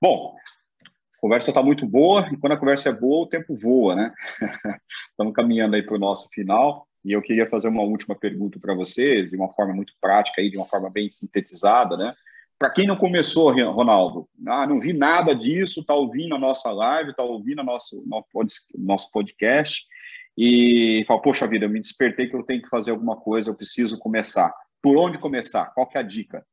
Bom, a conversa está muito boa e quando a conversa é boa, o tempo voa, né? Estamos caminhando aí para o nosso final e eu queria fazer uma última pergunta para vocês, de uma forma muito prática, aí, de uma forma bem sintetizada, né? Para quem não começou, Ronaldo, ah, não vi nada disso, está ouvindo a nossa live, está ouvindo a nosso, nosso podcast e fala, poxa vida, eu me despertei que eu tenho que fazer alguma coisa, eu preciso começar. Por onde começar? Qual que é a dica?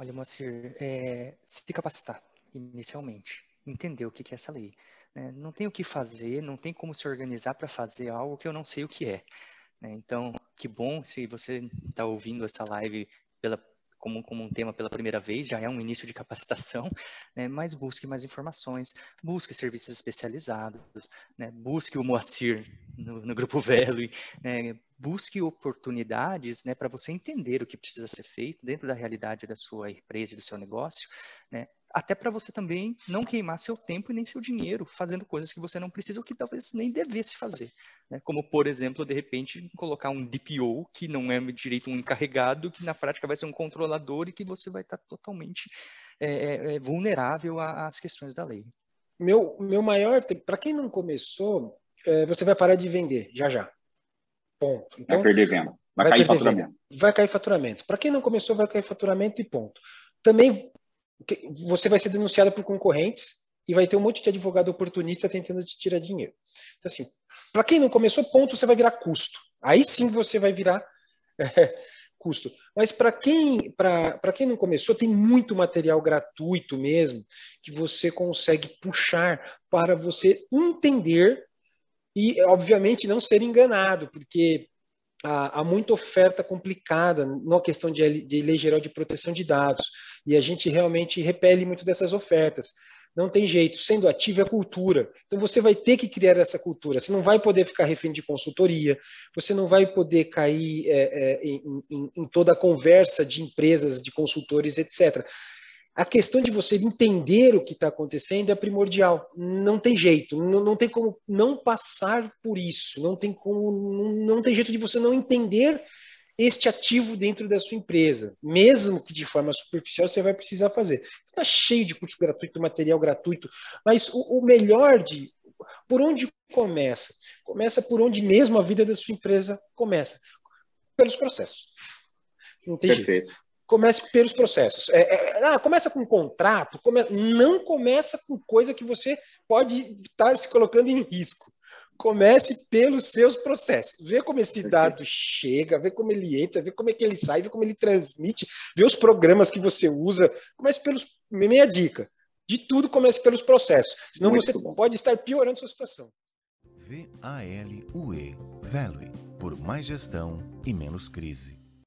Olha, Moacir, é, se capacitar inicialmente, entender o que é essa lei. Né? Não tem o que fazer, não tem como se organizar para fazer algo que eu não sei o que é. Né? Então, que bom se você está ouvindo essa live pela como, como, um tema pela primeira vez, já é um início de capacitação, né? mas busque mais informações, busque serviços especializados, né? busque o Moacir no, no Grupo Velo, né? busque oportunidades né, para você entender o que precisa ser feito dentro da realidade da sua empresa e do seu negócio, né? até para você também não queimar seu tempo e nem seu dinheiro fazendo coisas que você não precisa ou que talvez nem devesse fazer. Né? Como, por exemplo, de repente, colocar um DPO, que não é direito um encarregado, que na prática vai ser um controlador e que você vai estar totalmente é, é, é vulnerável às questões da lei. Meu, meu maior, para quem não começou, é, você vai parar de vender já já. Ponto. Então, vai perder venda. Vai, vai cair faturamento. Venda. Vai cair faturamento. Para quem não começou, vai cair faturamento e ponto. Também você vai ser denunciado por concorrentes e vai ter um monte de advogado oportunista tentando te tirar dinheiro. Então, assim, para quem não começou, ponto, você vai virar custo. Aí sim você vai virar é, custo. Mas para quem, quem não começou, tem muito material gratuito mesmo que você consegue puxar para você entender e, obviamente, não ser enganado, porque há, muita oferta complicada na questão de lei geral de proteção de dados, e a gente realmente repele muito dessas ofertas. Não tem jeito, sendo ativo é cultura. Então você vai ter que criar essa cultura. Você não vai poder ficar refém de consultoria, você não vai poder cair é, é, em, em, em toda a conversa de empresas, de consultores, etc a questão de você entender o que está acontecendo é primordial. Não tem jeito, não, não, tem como não passar por isso, não tem como, não, não tem jeito de você não entender este ativo dentro da sua empresa, mesmo que de forma superficial você vai precisar fazer. Está cheio de curso gratuito, material gratuito, mas o, o melhor de por onde começa? Começa por onde mesmo a vida da sua empresa começa, pelos processos. Não tem Perfeito. jeito comece pelos processos. É, é, ah, começa com um contrato, come... não começa com coisa que você pode estar se colocando em risco. Comece pelos seus processos. Vê como esse dado chega, vê como ele entra, vê como é que ele sai, vê como ele transmite, vê os programas que você usa. Comece pelos. Minha dica. De tudo, comece pelos processos. Senão Muito você bom. pode estar piorando a sua situação. V-A-L-U-E. Value. Por mais gestão e menos crise.